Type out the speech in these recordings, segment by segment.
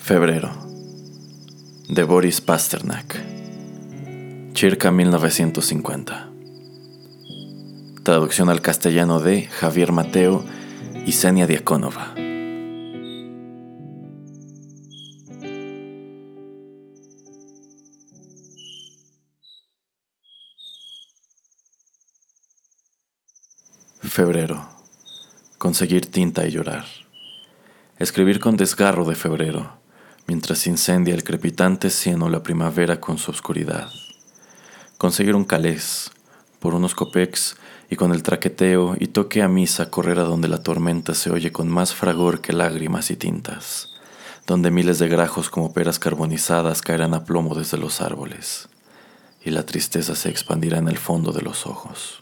Febrero de Boris Pasternak Circa 1950 Traducción al castellano de Javier Mateo y Senia Diakonova Febrero. Conseguir tinta y llorar. Escribir con desgarro de febrero mientras incendia el crepitante cieno la primavera con su oscuridad. Conseguir un calés por unos copex y con el traqueteo y toque a misa correr a donde la tormenta se oye con más fragor que lágrimas y tintas, donde miles de grajos como peras carbonizadas caerán a plomo desde los árboles, y la tristeza se expandirá en el fondo de los ojos.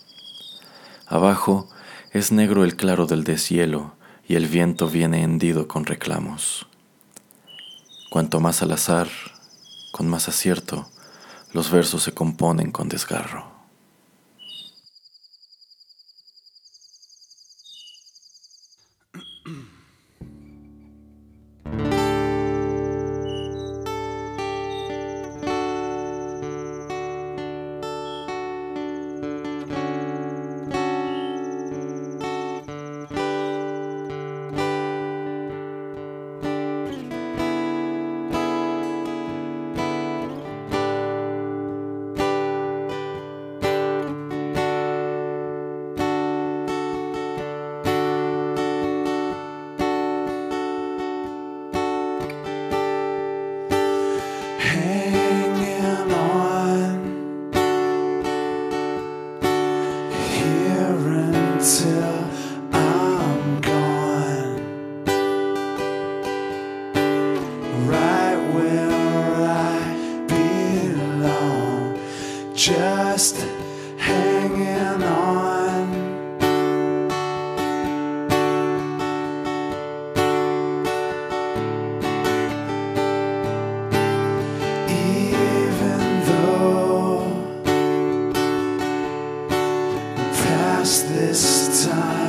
Abajo es negro el claro del deshielo y el viento viene hendido con reclamos. Cuanto más al azar, con más acierto, los versos se componen con desgarro. Just hanging on. Even though this time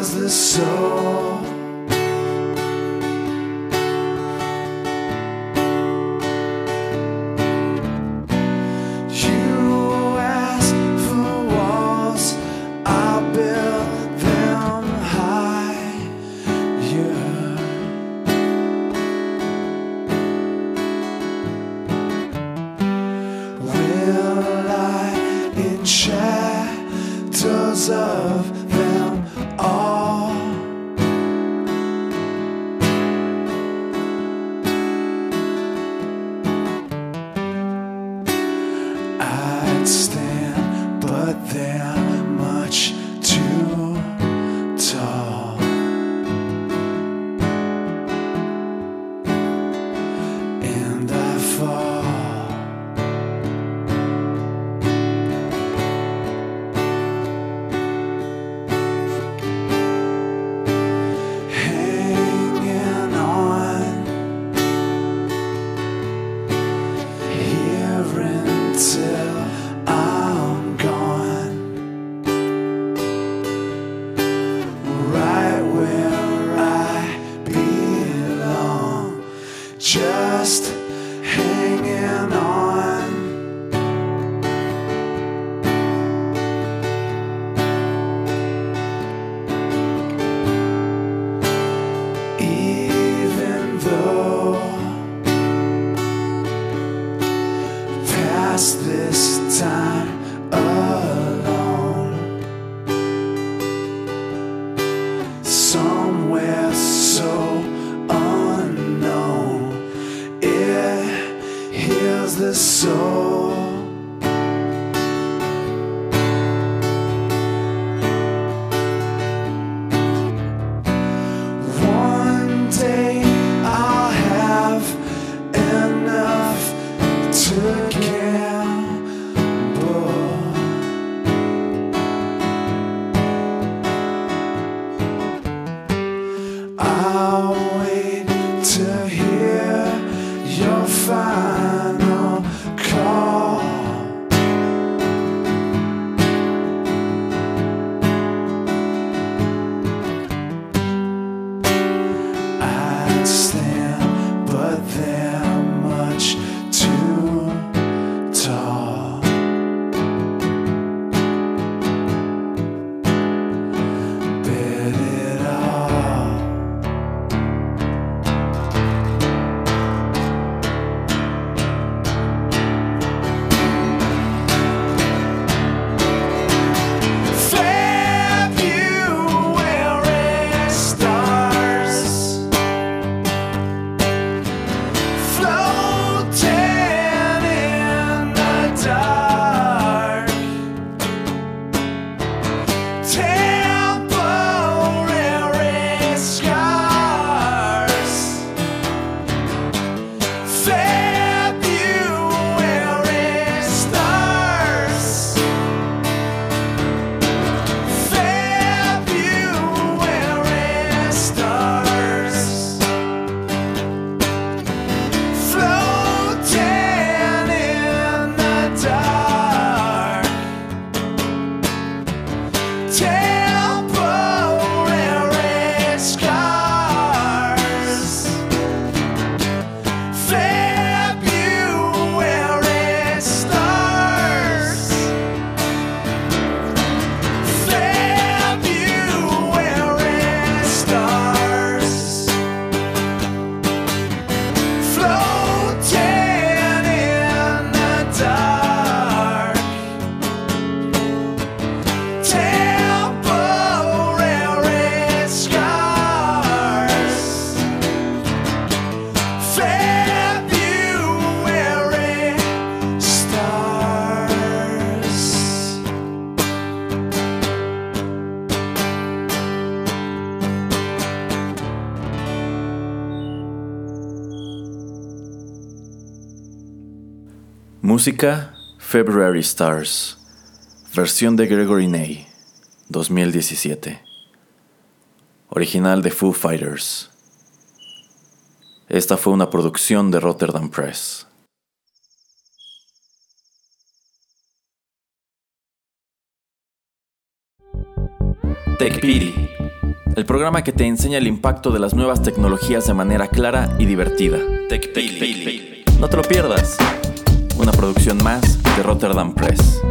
was the soul. trust. The soul. One day I'll have enough to gamble. I'll wait to hear your final die. Música February Stars. Versión de Gregory Ney, 2017. Original de Foo Fighters. Esta fue una producción de Rotterdam Press. TechPiri, el programa que te enseña el impacto de las nuevas tecnologías de manera clara y divertida. TechPili. No te lo pierdas. Una producción más de Rotterdam Press.